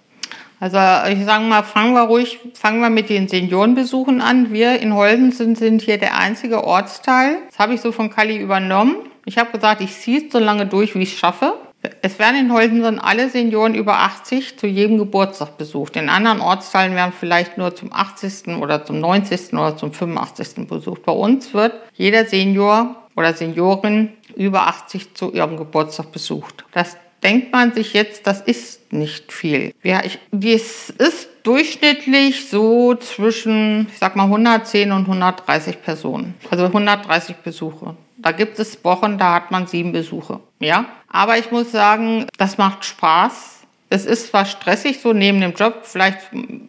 Also ich sage mal, fangen wir ruhig, fangen wir mit den Seniorenbesuchen an. Wir in Holdensen sind hier der einzige Ortsteil. Das habe ich so von Kali übernommen. Ich habe gesagt, ich ziehe es so lange durch, wie ich es schaffe. Es werden in Holdensen alle Senioren über 80 zu jedem Geburtstag besucht. In anderen Ortsteilen werden vielleicht nur zum 80. oder zum 90. oder zum 85. besucht. Bei uns wird jeder Senior oder Seniorin über 80 zu ihrem Geburtstag besucht. Das denkt man sich jetzt, das ist nicht viel. Ja, ich, das ist durchschnittlich so zwischen, ich sag mal, 110 und 130 Personen. Also 130 Besuche. Da gibt es Wochen, da hat man sieben Besuche. Ja, aber ich muss sagen, das macht Spaß. Es ist zwar stressig, so neben dem Job. Vielleicht,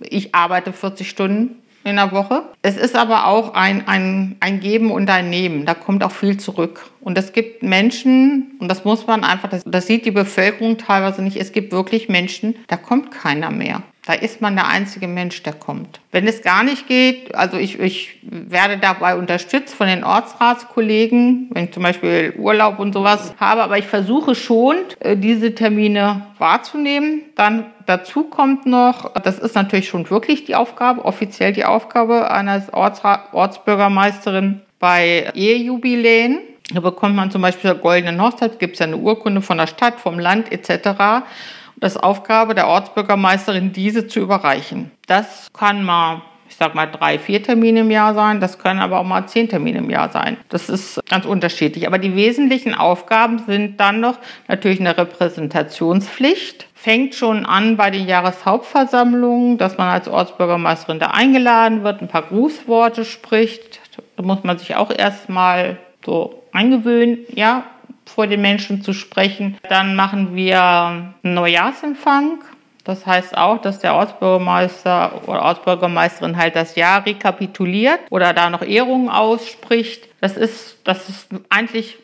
ich arbeite 40 Stunden in der Woche. Es ist aber auch ein, ein, ein Geben und ein Nehmen. Da kommt auch viel zurück. Und es gibt Menschen, und das muss man einfach, das, das sieht die Bevölkerung teilweise nicht, es gibt wirklich Menschen, da kommt keiner mehr. Da ist man der einzige Mensch, der kommt. Wenn es gar nicht geht, also ich, ich werde dabei unterstützt von den Ortsratskollegen, wenn ich zum Beispiel Urlaub und sowas habe, aber ich versuche schon, äh, diese Termine wahrzunehmen. Dann dazu kommt noch, das ist natürlich schon wirklich die Aufgabe, offiziell die Aufgabe eines Ortsra Ortsbürgermeisterin bei Ehejubiläen. Da bekommt man zum Beispiel goldenen Hochzeit, gibt es ja eine Urkunde von der Stadt, vom Land etc. Das Aufgabe der Ortsbürgermeisterin, diese zu überreichen. Das kann mal ich sag mal, drei, vier Termine im Jahr sein. Das können aber auch mal zehn Termine im Jahr sein. Das ist ganz unterschiedlich. Aber die wesentlichen Aufgaben sind dann noch natürlich eine Repräsentationspflicht. Fängt schon an bei den Jahreshauptversammlungen, dass man als Ortsbürgermeisterin da eingeladen wird, ein paar Grußworte spricht. Da muss man sich auch erstmal so eingewöhnen, ja, vor den Menschen zu sprechen. Dann machen wir einen Neujahrsempfang. Das heißt auch, dass der Ortsbürgermeister oder Ortsbürgermeisterin halt das Jahr rekapituliert oder da noch Ehrungen ausspricht. Das ist, das ist eigentlich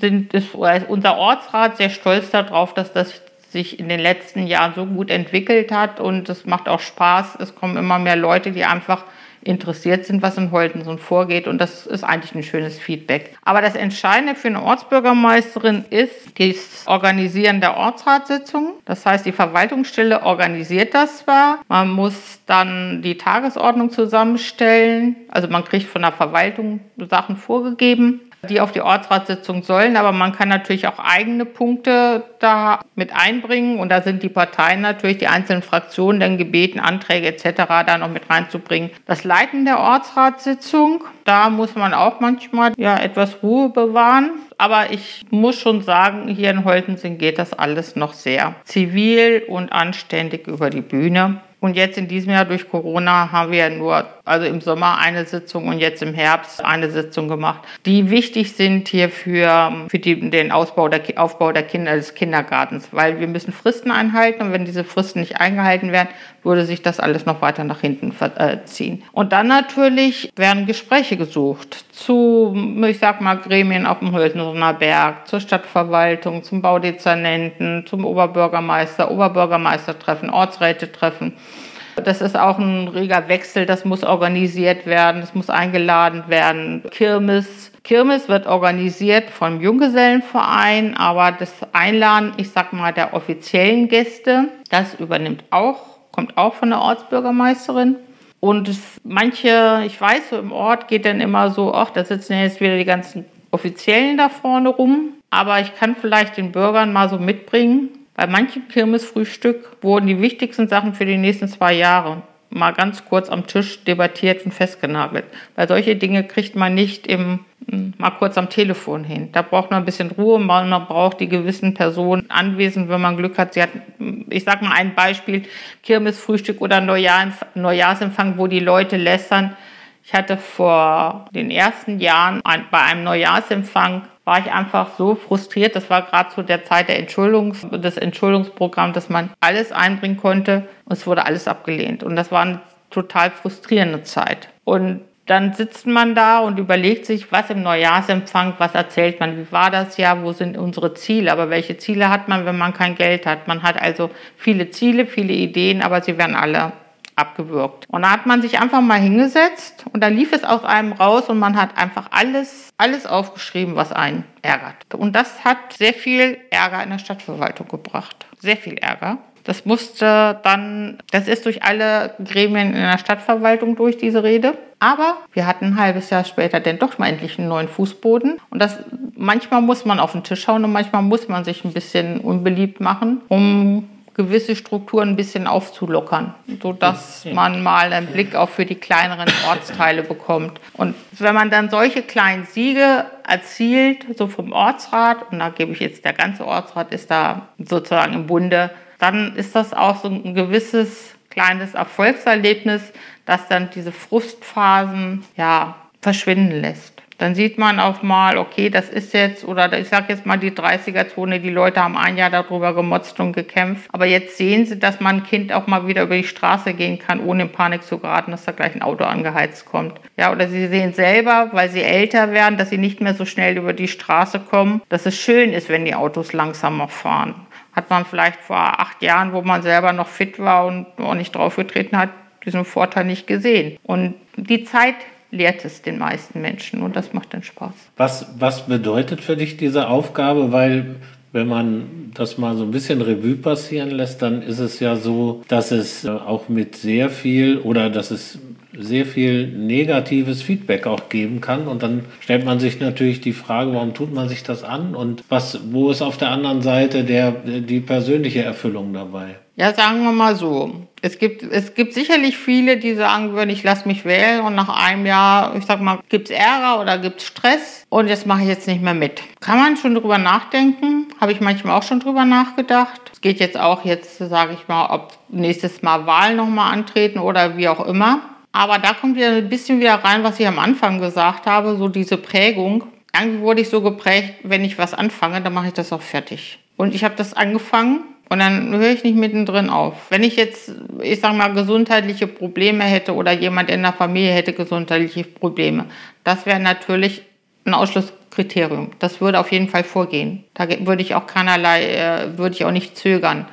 sind, ist unser Ortsrat sehr stolz darauf, dass das sich in den letzten Jahren so gut entwickelt hat und es macht auch Spaß. Es kommen immer mehr Leute, die einfach interessiert sind, was in Holtensen vorgeht. Und das ist eigentlich ein schönes Feedback. Aber das Entscheidende für eine Ortsbürgermeisterin ist das Organisieren der Ortsratssitzung. Das heißt, die Verwaltungsstelle organisiert das zwar. Man muss dann die Tagesordnung zusammenstellen. Also man kriegt von der Verwaltung Sachen vorgegeben die auf die Ortsratssitzung sollen. Aber man kann natürlich auch eigene Punkte da mit einbringen. Und da sind die Parteien natürlich, die einzelnen Fraktionen dann gebeten, Anträge etc. da noch mit reinzubringen. Das Leiten der Ortsratssitzung, da muss man auch manchmal ja etwas Ruhe bewahren. Aber ich muss schon sagen, hier in Holtensen geht das alles noch sehr zivil und anständig über die Bühne. Und jetzt in diesem Jahr durch Corona haben wir ja nur, also im Sommer eine Sitzung und jetzt im Herbst eine Sitzung gemacht, die wichtig sind hier für, für die, den Ausbau der, Aufbau der Kinder, des Kindergartens, weil wir müssen Fristen einhalten und wenn diese Fristen nicht eingehalten werden, würde sich das alles noch weiter nach hinten äh, ziehen. Und dann natürlich werden Gespräche gesucht zu, ich sag mal, Gremien auf dem Höltensoner Berg, zur Stadtverwaltung, zum Baudezernenten, zum Oberbürgermeister, Oberbürgermeistertreffen, Ortsrätetreffen. Das ist auch ein reger Wechsel, das muss organisiert werden, das muss eingeladen werden. Kirmes. Kirmes wird organisiert vom Junggesellenverein, aber das Einladen, ich sag mal, der offiziellen Gäste, das übernimmt auch, kommt auch von der Ortsbürgermeisterin. Und manche, ich weiß, so im Ort geht dann immer so, ach, da sitzen jetzt wieder die ganzen Offiziellen da vorne rum. Aber ich kann vielleicht den Bürgern mal so mitbringen, bei manchem Kirmesfrühstück wurden die wichtigsten Sachen für die nächsten zwei Jahre mal ganz kurz am Tisch debattiert und festgenagelt. Weil solche Dinge kriegt man nicht im, hm, mal kurz am Telefon hin. Da braucht man ein bisschen Ruhe, man braucht die gewissen Personen anwesend, wenn man Glück hat. Sie hat, ich sage mal ein Beispiel, Kirmesfrühstück oder Neujahrsempfang, wo die Leute lästern. Ich hatte vor den ersten Jahren bei einem Neujahrsempfang war ich einfach so frustriert. Das war gerade zu der Zeit der Entschuldigungs des Entschuldigungsprogramms, dass man alles einbringen konnte und es wurde alles abgelehnt. Und das war eine total frustrierende Zeit. Und dann sitzt man da und überlegt sich, was im Neujahrsempfang, was erzählt man, wie war das Jahr, wo sind unsere Ziele, aber welche Ziele hat man, wenn man kein Geld hat? Man hat also viele Ziele, viele Ideen, aber sie werden alle abgewürgt. Und da hat man sich einfach mal hingesetzt und da lief es aus einem raus und man hat einfach alles, alles aufgeschrieben, was einen ärgert. Und das hat sehr viel Ärger in der Stadtverwaltung gebracht. Sehr viel Ärger. Das musste dann, das ist durch alle Gremien in der Stadtverwaltung durch, diese Rede. Aber wir hatten ein halbes Jahr später denn doch mal endlich einen neuen Fußboden. Und das, manchmal muss man auf den Tisch schauen und manchmal muss man sich ein bisschen unbeliebt machen, um gewisse Strukturen ein bisschen aufzulockern, sodass man mal einen Blick auch für die kleineren Ortsteile bekommt. Und wenn man dann solche kleinen Siege erzielt, so vom Ortsrat, und da gebe ich jetzt, der ganze Ortsrat ist da sozusagen im Bunde, dann ist das auch so ein gewisses kleines Erfolgserlebnis, das dann diese Frustphasen ja verschwinden lässt. Dann sieht man auch mal, okay, das ist jetzt, oder ich sage jetzt mal die 30er-Zone, die Leute haben ein Jahr darüber gemotzt und gekämpft. Aber jetzt sehen sie, dass man ein Kind auch mal wieder über die Straße gehen kann, ohne in Panik zu geraten, dass da gleich ein Auto angeheizt kommt. Ja, oder sie sehen selber, weil sie älter werden, dass sie nicht mehr so schnell über die Straße kommen, dass es schön ist, wenn die Autos langsamer fahren. Hat man vielleicht vor acht Jahren, wo man selber noch fit war und auch nicht draufgetreten hat, diesen Vorteil nicht gesehen. Und die Zeit lehrt es den meisten Menschen und das macht dann Spaß. Was, was bedeutet für dich diese Aufgabe? Weil wenn man das mal so ein bisschen Revue passieren lässt, dann ist es ja so, dass es äh, auch mit sehr viel oder dass es sehr viel negatives Feedback auch geben kann. Und dann stellt man sich natürlich die Frage, warum tut man sich das an und was, wo ist auf der anderen Seite der, die persönliche Erfüllung dabei? Ja, sagen wir mal so. Es gibt, es gibt sicherlich viele, die sagen würden, ich lasse mich wählen und nach einem Jahr, ich sag mal, gibt es Ärger oder gibt es Stress und jetzt mache ich jetzt nicht mehr mit. Kann man schon drüber nachdenken? Habe ich manchmal auch schon drüber nachgedacht. Es geht jetzt auch jetzt, sage ich mal, ob nächstes Mal Wahlen nochmal antreten oder wie auch immer. Aber da kommt wieder ein bisschen wieder rein, was ich am Anfang gesagt habe, so diese Prägung. Irgendwie wurde ich so geprägt, wenn ich was anfange, dann mache ich das auch fertig. Und ich habe das angefangen Und dann höre ich nicht mittendrin auf. Wenn ich jetzt, ich sag mal, gesundheitliche Probleme hätte oder jemand in der Familie hätte gesundheitliche Probleme, das wäre natürlich ein Ausschlusskriterium. Das würde auf jeden Fall vorgehen. Da würde ich auch keinerlei, äh, würde ich auch nicht zögern.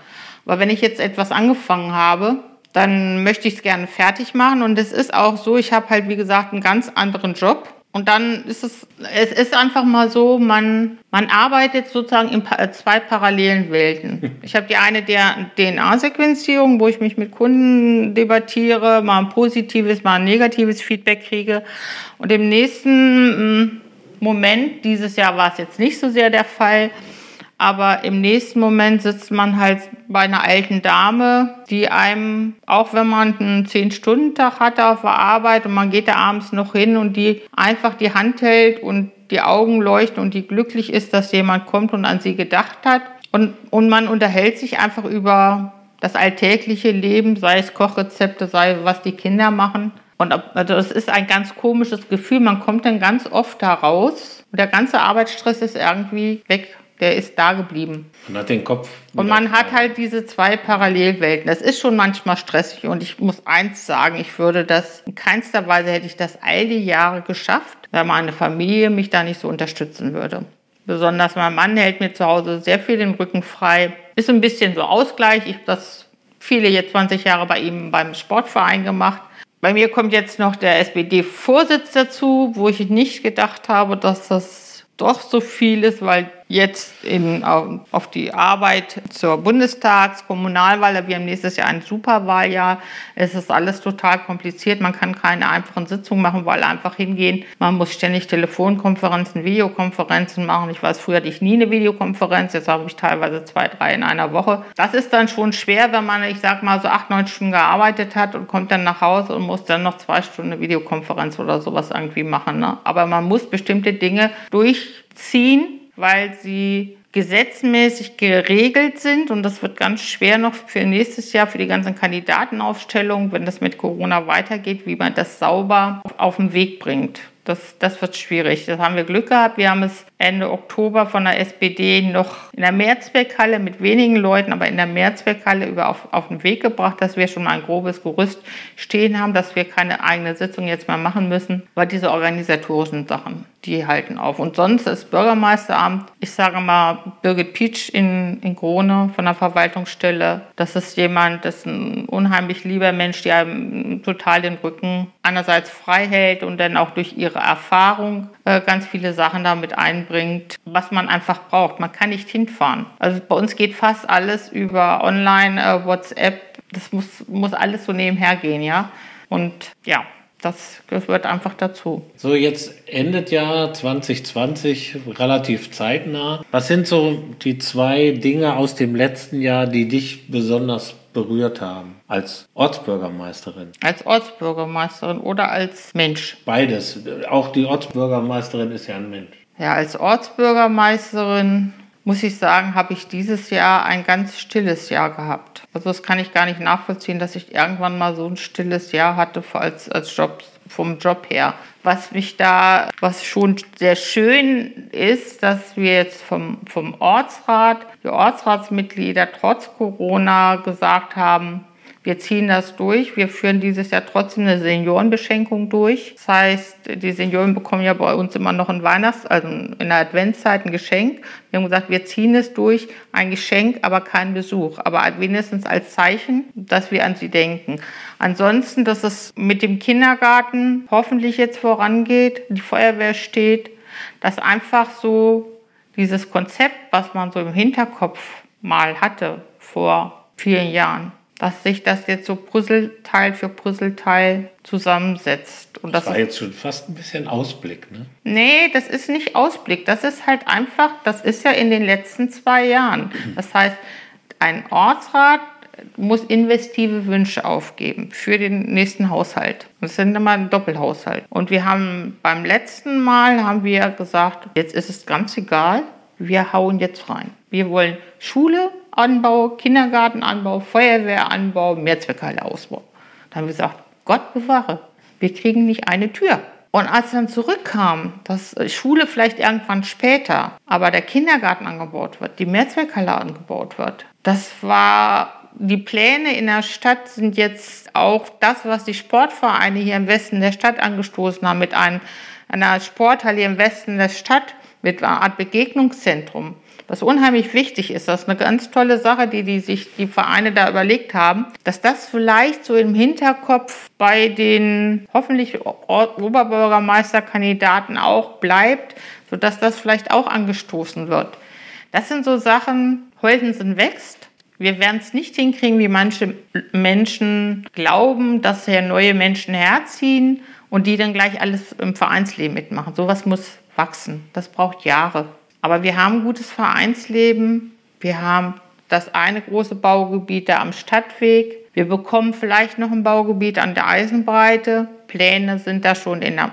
Aber wenn ich jetzt etwas angefangen habe, dann möchte ich es gerne fertig machen. Und es ist auch so, ich habe halt, wie gesagt, einen ganz anderen Job. Und dann ist es, es ist einfach mal so, man, man arbeitet sozusagen in zwei parallelen Welten. Ich habe die eine der DNA-Sequenzierung, wo ich mich mit Kunden debattiere, mal ein positives, mal ein negatives Feedback kriege. Und im nächsten mm, Moment, dieses Jahr war es jetzt nicht so sehr der Fall, aber im nächsten Moment sitzt man halt bei einer alten Dame, die einem, auch wenn man einen 10-Stunden-Tag hatte auf der Arbeit und man geht da abends noch hin und die einfach die Hand hält und die Augen leuchten und die glücklich ist, dass jemand kommt und an sie gedacht hat. Und, und man unterhält sich einfach über das alltägliche Leben, sei es Kochrezepte, sei was die Kinder machen. Und also das ist ein ganz komisches Gefühl. Man kommt dann ganz oft da raus und der ganze Arbeitsstress ist irgendwie weg der ist da geblieben. Man hat den Kopf. Und man hat halt diese zwei Parallelwelten. Das ist schon manchmal stressig und ich muss eins sagen, ich würde das, in keinster Weise hätte ich das all die Jahre geschafft, wenn meine Familie mich da nicht so unterstützen würde. Besonders mein Mann hält mir zu Hause sehr viel den Rücken frei. Ist ein bisschen so Ausgleich. Ich habe das viele jetzt 20 Jahre bei ihm beim Sportverein gemacht. Bei mir kommt jetzt noch der SPD-Vorsitz dazu, wo ich nicht gedacht habe, dass das doch so viel ist, weil jetzt in, auf die Arbeit zur Bundestags-, Kommunalwahl. Wir haben nächstes Jahr ein Superwahljahr. Es ist alles total kompliziert. Man kann keine einfachen Sitzungen machen, weil einfach hingehen. Man muss ständig Telefonkonferenzen, Videokonferenzen machen. Ich weiß, früher hatte ich nie eine Videokonferenz. Jetzt habe ich teilweise zwei, drei in einer Woche. Das ist dann schon schwer, wenn man, ich sag mal, so acht, neun Stunden gearbeitet hat und kommt dann nach Hause und muss dann noch zwei Stunden eine Videokonferenz oder sowas irgendwie machen. Ne? Aber man muss bestimmte Dinge durchziehen weil sie gesetzmäßig geregelt sind und das wird ganz schwer noch für nächstes Jahr für die ganzen Kandidatenaufstellungen, wenn das mit Corona weitergeht, wie man das sauber auf den Weg bringt. Das, das wird schwierig. Das haben wir Glück gehabt. Wir haben es Ende Oktober von der SPD noch in der Mehrzweckhalle mit wenigen Leuten, aber in der Mehrzweckhalle über auf, auf den Weg gebracht, dass wir schon mal ein grobes Gerüst stehen haben, dass wir keine eigene Sitzung jetzt mehr machen müssen, weil diese organisatorischen Sachen, die halten auf. Und sonst ist Bürgermeisteramt, ich sage mal, Birgit Pietsch in, in Krone von der Verwaltungsstelle, das ist jemand, das ist ein unheimlich lieber Mensch, der einem total den Rücken einerseits frei hält und dann auch durch ihre Erfahrung äh, ganz viele Sachen damit einbringt, was man einfach braucht. Man kann nicht hinfahren. Also bei uns geht fast alles über Online, äh, WhatsApp. Das muss, muss alles so nebenher gehen, ja. Und ja, das gehört einfach dazu. So, jetzt endet ja 2020 relativ zeitnah. Was sind so die zwei Dinge aus dem letzten Jahr, die dich besonders berührt haben als Ortsbürgermeisterin? Als Ortsbürgermeisterin oder als Mensch? Beides. Auch die Ortsbürgermeisterin ist ja ein Mensch. Ja, als Ortsbürgermeisterin muss ich sagen, habe ich dieses Jahr ein ganz stilles Jahr gehabt. Also das kann ich gar nicht nachvollziehen, dass ich irgendwann mal so ein stilles Jahr hatte als, als Job, vom Job her. Was mich da, was schon sehr schön ist, dass wir jetzt vom, vom Ortsrat, die Ortsratsmitglieder trotz Corona gesagt haben, wir ziehen das durch. Wir führen dieses Jahr trotzdem eine Seniorenbeschenkung durch. Das heißt, die Senioren bekommen ja bei uns immer noch ein Weihnachts-, also in der Adventszeit ein Geschenk. Wir haben gesagt, wir ziehen es durch, ein Geschenk, aber kein Besuch. Aber wenigstens als Zeichen, dass wir an sie denken. Ansonsten, dass es mit dem Kindergarten hoffentlich jetzt vorangeht, die Feuerwehr steht, dass einfach so dieses Konzept, was man so im Hinterkopf mal hatte vor vielen Jahren, dass sich das jetzt so Puzzleteil für Puzzleteil zusammensetzt. Und das, das war jetzt schon fast ein bisschen Ausblick, ne? Nee, das ist nicht Ausblick. Das ist halt einfach, das ist ja in den letzten zwei Jahren. Das heißt, ein Ortsrat muss investive Wünsche aufgeben für den nächsten Haushalt. Das sind immer ein Doppelhaushalt. Und wir haben beim letzten Mal haben wir gesagt, jetzt ist es ganz egal, wir hauen jetzt rein. Wir wollen Schule, Anbau, Kindergartenanbau, Feuerwehranbau, Mehrzweckhalleausbau. Da haben wir gesagt, Gott bewahre, wir kriegen nicht eine Tür. Und als dann zurückkam, dass Schule vielleicht irgendwann später, aber der Kindergarten angebaut wird, die Mehrzweckhalle angebaut wird, das war die Pläne in der Stadt sind jetzt auch das, was die Sportvereine hier im Westen der Stadt angestoßen haben, mit einem, einer Sporthalle im Westen der Stadt, mit einer Art Begegnungszentrum was unheimlich wichtig ist, das ist eine ganz tolle Sache, die, die sich die Vereine da überlegt haben, dass das vielleicht so im Hinterkopf bei den hoffentlich Oberbürgermeisterkandidaten auch bleibt, sodass das vielleicht auch angestoßen wird. Das sind so Sachen, Holtensen wächst. Wir werden es nicht hinkriegen, wie manche Menschen glauben, dass hier neue Menschen herziehen und die dann gleich alles im Vereinsleben mitmachen. Sowas muss wachsen. Das braucht Jahre. Aber wir haben gutes Vereinsleben. Wir haben das eine große Baugebiet da am Stadtweg. Wir bekommen vielleicht noch ein Baugebiet an der Eisenbreite. Pläne sind da schon in der,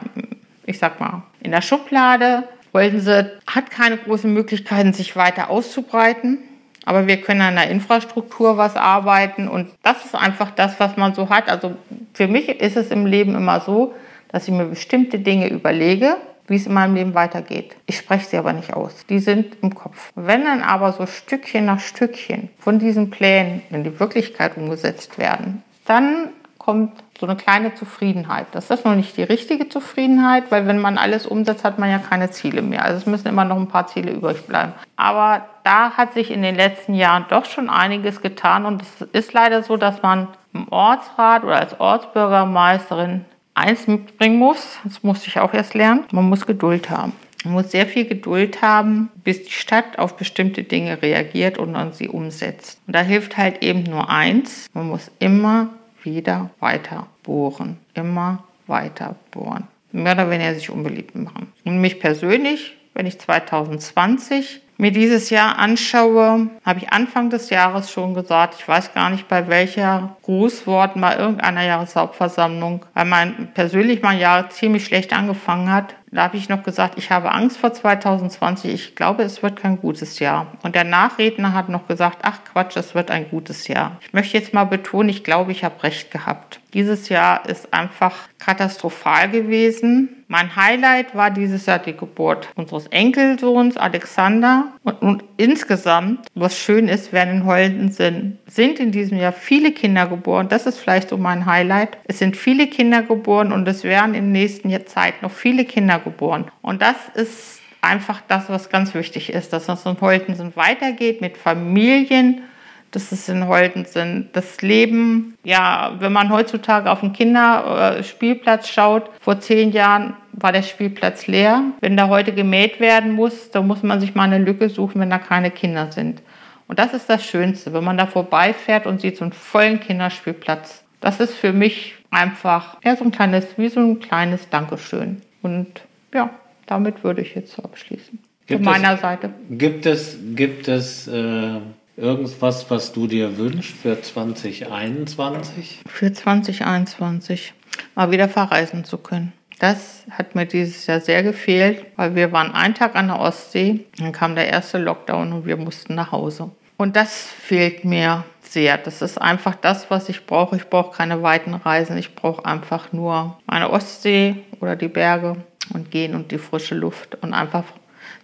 ich sag mal, in der Schublade. Oldense hat keine großen Möglichkeiten, sich weiter auszubreiten. Aber wir können an der Infrastruktur was arbeiten und das ist einfach das, was man so hat. Also für mich ist es im Leben immer so, dass ich mir bestimmte Dinge überlege wie es in meinem Leben weitergeht. Ich spreche sie aber nicht aus. Die sind im Kopf. Wenn dann aber so Stückchen nach Stückchen von diesen Plänen in die Wirklichkeit umgesetzt werden, dann kommt so eine kleine Zufriedenheit. Das ist noch nicht die richtige Zufriedenheit, weil wenn man alles umsetzt, hat man ja keine Ziele mehr. Also es müssen immer noch ein paar Ziele übrig bleiben. Aber da hat sich in den letzten Jahren doch schon einiges getan und es ist leider so, dass man im Ortsrat oder als Ortsbürgermeisterin eins mitbringen muss, das musste ich auch erst lernen, man muss Geduld haben. Man muss sehr viel Geduld haben, bis die Stadt auf bestimmte Dinge reagiert und dann sie umsetzt. Und da hilft halt eben nur eins, man muss immer wieder weiter bohren, immer weiter bohren. Mehr oder weniger sich unbeliebt machen. Und mich persönlich, wenn ich 2020 mir dieses Jahr anschaue, habe ich Anfang des Jahres schon gesagt, ich weiß gar nicht bei welcher Grußwort mal irgendeiner Jahreshauptversammlung, weil mein persönlich mein Jahr ziemlich schlecht angefangen hat, da habe ich noch gesagt, ich habe Angst vor 2020. Ich glaube, es wird kein gutes Jahr. Und der Nachredner hat noch gesagt, ach Quatsch, es wird ein gutes Jahr. Ich möchte jetzt mal betonen, ich glaube, ich habe recht gehabt. Dieses Jahr ist einfach katastrophal gewesen. Mein Highlight war dieses Jahr die Geburt unseres Enkelsohns Alexander. Und, und insgesamt, was schön ist, werden in Holden sind, sind in diesem Jahr viele Kinder geboren. Das ist vielleicht so mein Highlight. Es sind viele Kinder geboren und es werden in der nächsten Zeit noch viele Kinder geboren. Und das ist einfach das, was ganz wichtig ist, dass es in Holten weitergeht mit Familien dass es in Holten sind. Das Leben, ja, wenn man heutzutage auf den Kinderspielplatz schaut, vor zehn Jahren war der Spielplatz leer. Wenn da heute gemäht werden muss, dann muss man sich mal eine Lücke suchen, wenn da keine Kinder sind. Und das ist das Schönste, wenn man da vorbeifährt und sieht so einen vollen Kinderspielplatz. Das ist für mich einfach ja, so ein kleines, wie so ein kleines Dankeschön. Und ja, damit würde ich jetzt abschließen. Gibt Von meiner es, Seite. Gibt es, gibt es äh, irgendwas, was du dir wünschst für 2021? Für 2021 mal wieder verreisen zu können. Das hat mir dieses Jahr sehr gefehlt, weil wir waren einen Tag an der Ostsee, dann kam der erste Lockdown und wir mussten nach Hause. Und das fehlt mir sehr. Das ist einfach das, was ich brauche. Ich brauche keine weiten Reisen. Ich brauche einfach nur meine Ostsee oder die Berge und gehen und die frische Luft und einfach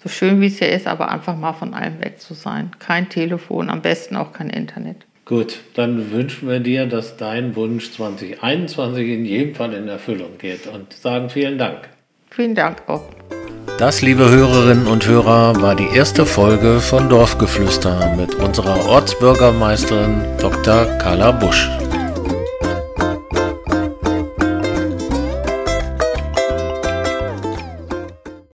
so schön wie es hier ist, aber einfach mal von allem weg zu sein. Kein Telefon, am besten auch kein Internet. Gut, dann wünschen wir dir, dass dein Wunsch 2021 in jedem Fall in Erfüllung geht und sagen vielen Dank. Vielen Dank auch. Das, liebe Hörerinnen und Hörer, war die erste Folge von Dorfgeflüster mit unserer Ortsbürgermeisterin Dr. Carla Busch.